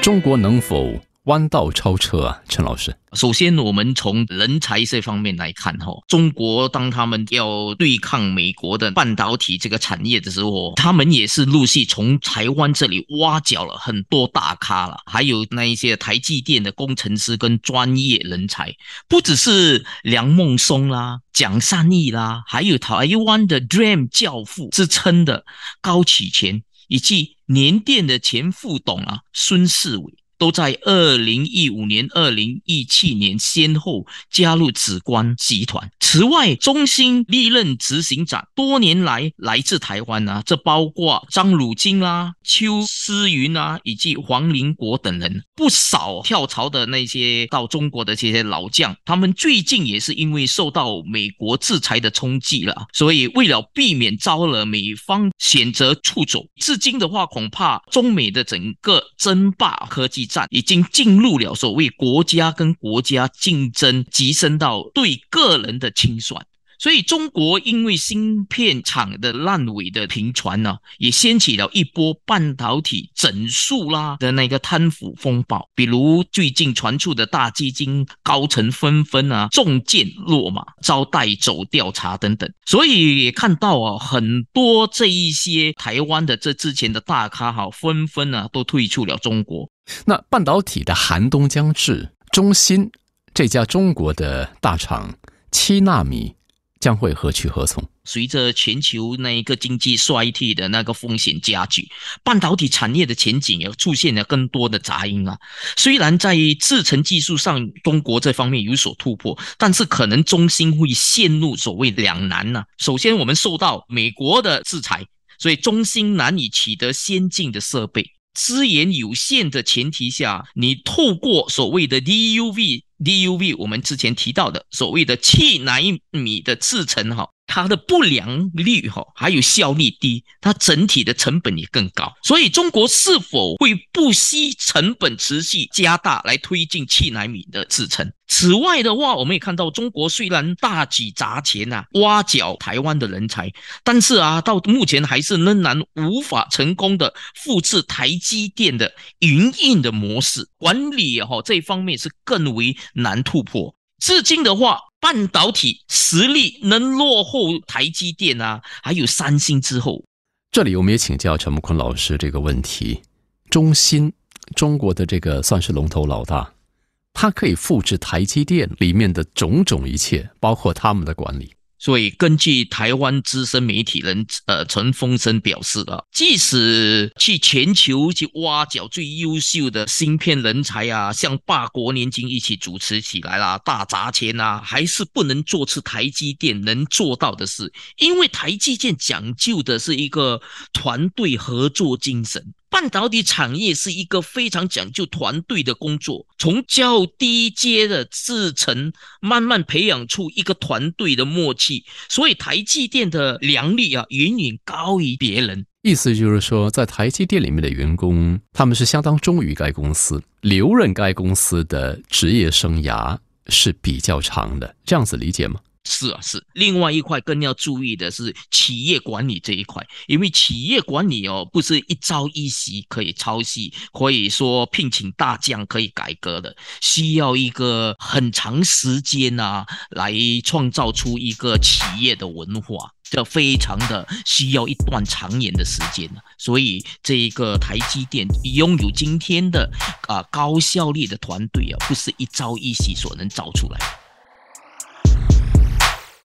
中国能否？弯道超车啊，陈老师。首先，我们从人才这方面来看，哈，中国当他们要对抗美国的半导体这个产业的时候，他们也是陆续从台湾这里挖角了很多大咖了，还有那一些台积电的工程师跟专业人才，不只是梁孟松啦、蒋善义啦，还有台湾的 Dream 教父之称的高启全，以及联电的前副董啊孙世伟。都在二零一五年、二零一七年先后加入紫光集团。此外，中兴历任执行长多年来来自台湾啊，这包括张汝京啦、邱思云啊，以及黄林国等人。不少跳槽的那些到中国的这些老将，他们最近也是因为受到美国制裁的冲击了，所以为了避免招惹美方，选择出走。至今的话，恐怕中美的整个争霸科技。战已经进入了所谓国家跟国家竞争，提升到对个人的清算。所以，中国因为芯片厂的烂尾的频传呢，也掀起了一波半导体整数啦的那个贪腐风暴。比如最近传出的大基金高层纷纷啊中箭落马，遭带走调查等等。所以也看到啊，很多这一些台湾的这之前的大咖哈，纷纷啊都退出了中国。那半导体的寒冬将至，中芯这家中国的大厂七纳米。将会何去何从？随着全球那一个经济衰退的那个风险加剧，半导体产业的前景也出现了更多的杂音啊。虽然在制程技术上，中国这方面有所突破，但是可能中芯会陷入所谓两难呢。首先，我们受到美国的制裁，所以中芯难以取得先进的设备，资源有限的前提下，你透过所谓的 DUV。DUV，我们之前提到的所谓的七纳米的制成，哈。它的不良率哈，还有效率低，它整体的成本也更高。所以中国是否会不惜成本持续加大来推进七纳米的制程？此外的话，我们也看到中国虽然大举砸钱呐，挖角台湾的人才，但是啊，到目前还是仍然无法成功的复制台积电的营运的模式，管理哈这方面是更为难突破。至今的话。半导体实力能落后台积电啊，还有三星之后。这里我们也请教陈木坤老师这个问题：中芯，中国的这个算是龙头老大，它可以复制台积电里面的种种一切，包括他们的管理。所以，根据台湾资深媒体人呃陈峰生表示啊，即使去全球去挖角最优秀的芯片人才啊，像霸国年金一起主持起来啦，大砸钱啊，还是不能做出台积电能做到的事，因为台积电讲究的是一个团队合作精神。半导体产业是一个非常讲究团队的工作，从较低阶的制程慢慢培养出一个团队的默契，所以台积电的良率啊远远高于别人。意思就是说，在台积电里面的员工，他们是相当忠于该公司，留任该公司的职业生涯是比较长的，这样子理解吗？是啊，是。另外一块更要注意的是企业管理这一块，因为企业管理哦，不是一朝一夕可以抄袭，可以说聘请大将可以改革的，需要一个很长时间啊，来创造出一个企业的文化，这非常的需要一段长远的时间所以，这一个台积电拥有今天的啊高效率的团队啊，不是一朝一夕所能造出来。